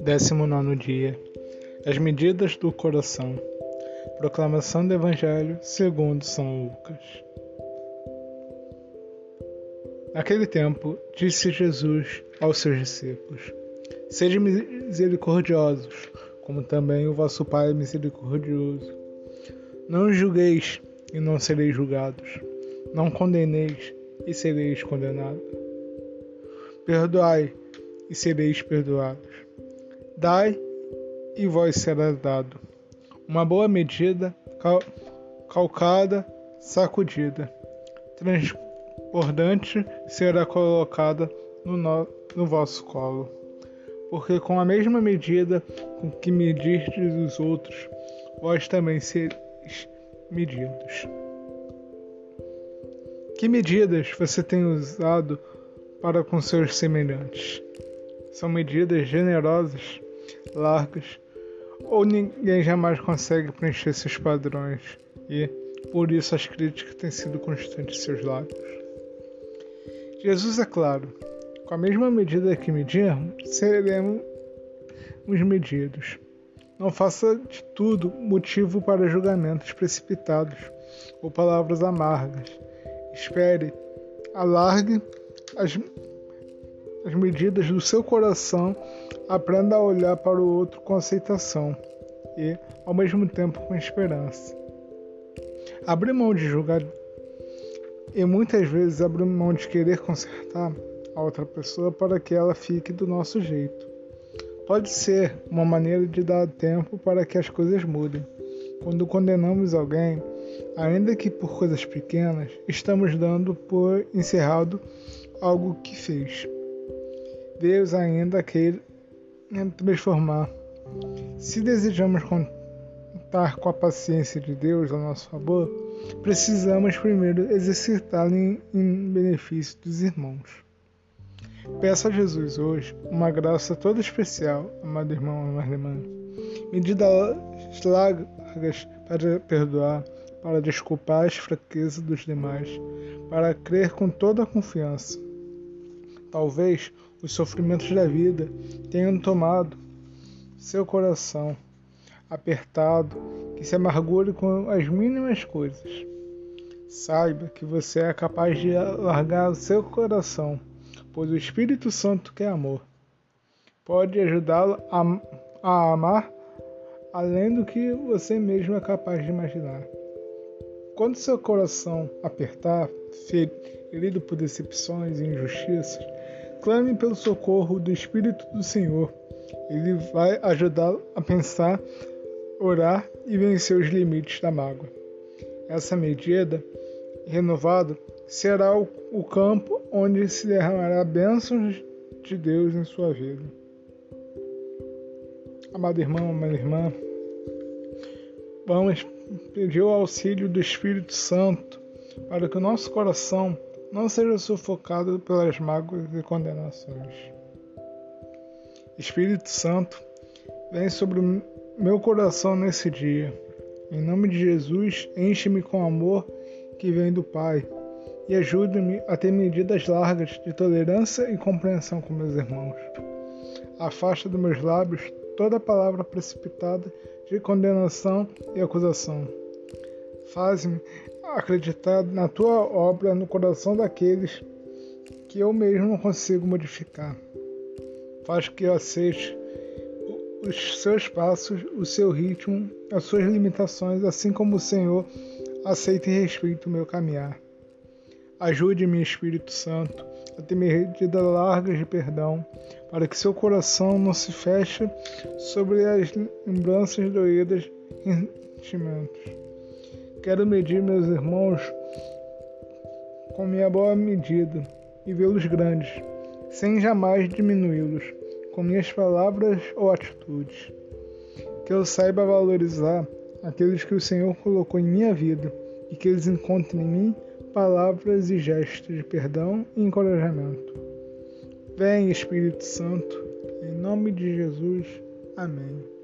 Décimo nono dia. As medidas do coração. Proclamação do Evangelho segundo São Lucas. Naquele tempo, disse Jesus aos seus discípulos: Sede misericordiosos, como também o vosso Pai é misericordioso. Não julgueis e não sereis julgados. Não condeneis e sereis condenados. Perdoai e sereis perdoados. Dai e vós será dado. Uma boa medida, cal calcada, sacudida, transbordante será colocada no, no, no vosso colo. Porque com a mesma medida com que medirdes os outros, vós também sereis medidos. Que medidas você tem usado para com seus semelhantes? São medidas generosas largas, ou ninguém jamais consegue preencher seus padrões e, por isso, as críticas têm sido constantes em seus lábios. Jesus é claro, com a mesma medida que medirmos, seremos medidos. Não faça de tudo motivo para julgamentos precipitados ou palavras amargas. Espere, alargue as as medidas do seu coração, aprenda a olhar para o outro com aceitação e, ao mesmo tempo, com esperança. Abrir mão de julgar e muitas vezes abrir mão de querer consertar a outra pessoa para que ela fique do nosso jeito. Pode ser uma maneira de dar tempo para que as coisas mudem. Quando condenamos alguém, ainda que por coisas pequenas, estamos dando por encerrado algo que fez. Deus ainda quer transformar. Se desejamos contar com a paciência de Deus a nosso favor, precisamos primeiro exercitá-la em, benefício dos irmãos. Peço a Jesus hoje uma graça toda especial, amado irmão, amada irmã. Medidas largas para perdoar, para desculpar as fraquezas dos demais, para crer com toda a confiança. Talvez os sofrimentos da vida tenham tomado seu coração apertado, que se amargure com as mínimas coisas. Saiba que você é capaz de largar o seu coração, pois o Espírito Santo, que é amor, pode ajudá-lo a, a amar além do que você mesmo é capaz de imaginar. Quando seu coração apertar, ferido por decepções e injustiças, clame pelo socorro do Espírito do Senhor. Ele vai ajudá-lo a pensar, orar e vencer os limites da mágoa. Essa medida renovada será o campo onde se derramará bênçãos de Deus em sua vida. Amado irmão, amada irmã, vamos pedir o auxílio do Espírito Santo para que o nosso coração não seja sufocado pelas mágoas e condenações. Espírito Santo, vem sobre o meu coração nesse dia. Em nome de Jesus, enche-me com amor que vem do Pai e ajude-me a ter medidas largas de tolerância e compreensão com meus irmãos. Afasta dos meus lábios toda palavra precipitada de condenação e acusação. Faz-me acreditar na tua obra no coração daqueles que eu mesmo não consigo modificar. Faz que eu aceite os seus passos, o seu ritmo, as suas limitações, assim como o Senhor aceita e respeita o meu caminhar. Ajude-me, Espírito Santo, a ter medidas largas de perdão, para que seu coração não se feche sobre as lembranças doídas e sentimentos. Quero medir meus irmãos com minha boa medida e vê-los grandes, sem jamais diminuí-los com minhas palavras ou atitudes. Que eu saiba valorizar aqueles que o Senhor colocou em minha vida e que eles encontrem em mim palavras e gestos de perdão e encorajamento. Vem, Espírito Santo, em nome de Jesus. Amém.